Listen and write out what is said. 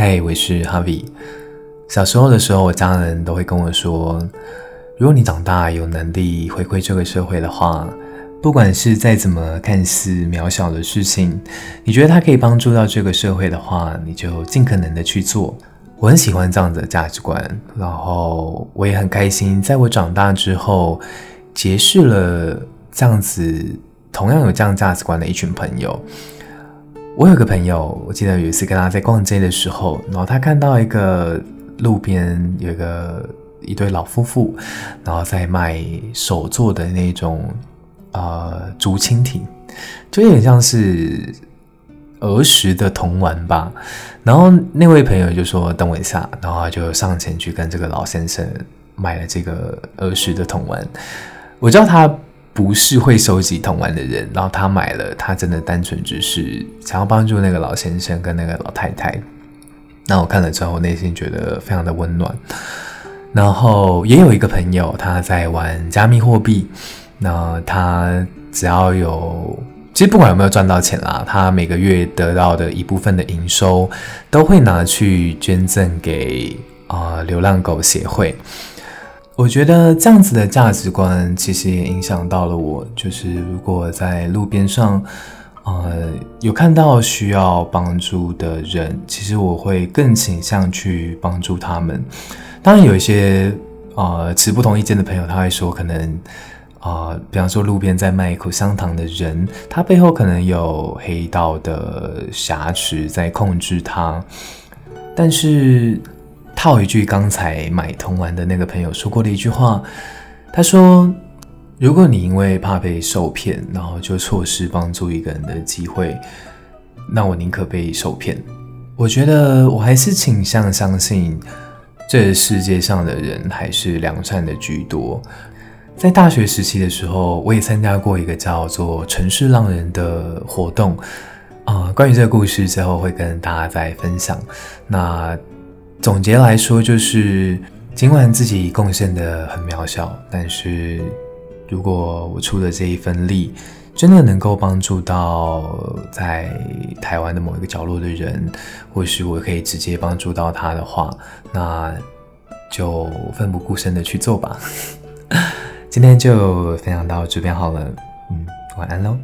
嗨，我是 Harvie。小时候的时候，我家人都会跟我说，如果你长大有能力回馈这个社会的话，不管是再怎么看似渺小的事情，你觉得它可以帮助到这个社会的话，你就尽可能的去做。我很喜欢这样子的价值观，然后我也很开心，在我长大之后，结识了这样子同样有这样价值观的一群朋友。我有个朋友，我记得有一次跟他在逛街的时候，然后他看到一个路边有一个一对老夫妇，然后在卖手做的那种呃竹蜻蜓，就有点像是儿时的童玩吧。然后那位朋友就说：“等我一下。”然后就上前去跟这个老先生买了这个儿时的童玩。我知道他。不是会收集童玩的人，然后他买了，他真的单纯只是想要帮助那个老先生跟那个老太太。那我看了之后，内心觉得非常的温暖。然后也有一个朋友，他在玩加密货币，那他只要有，其实不管有没有赚到钱啦，他每个月得到的一部分的营收，都会拿去捐赠给啊、流浪狗协会。我觉得这样子的价值观其实也影响到了我，就是如果在路边上，呃，有看到需要帮助的人，其实我会更倾向去帮助他们。当然，有一些呃持不同意见的朋友，他会说，可能啊、比方说路边在卖口香糖的人，他背后可能有黑道的挟持在控制他，但是。套一句刚才买童玩的那个朋友说过的一句话，他说：“如果你因为怕被受骗，然后就错失帮助一个人的机会，那我宁可被受骗。”我觉得我还是倾向相信，这世界上的人还是良善的居多。在大学时期的时候，我也参加过一个叫做“城市浪人”的活动啊、呃。关于这个故事，之后会跟大家再分享。那。总结来说，就是尽管自己贡献的很渺小，但是如果我出的这一份力，真的能够帮助到在台湾的某一个角落的人，或是我可以直接帮助到他的话，那就奋不顾身的去做吧。今天就分享到这边好了，嗯，晚安喽。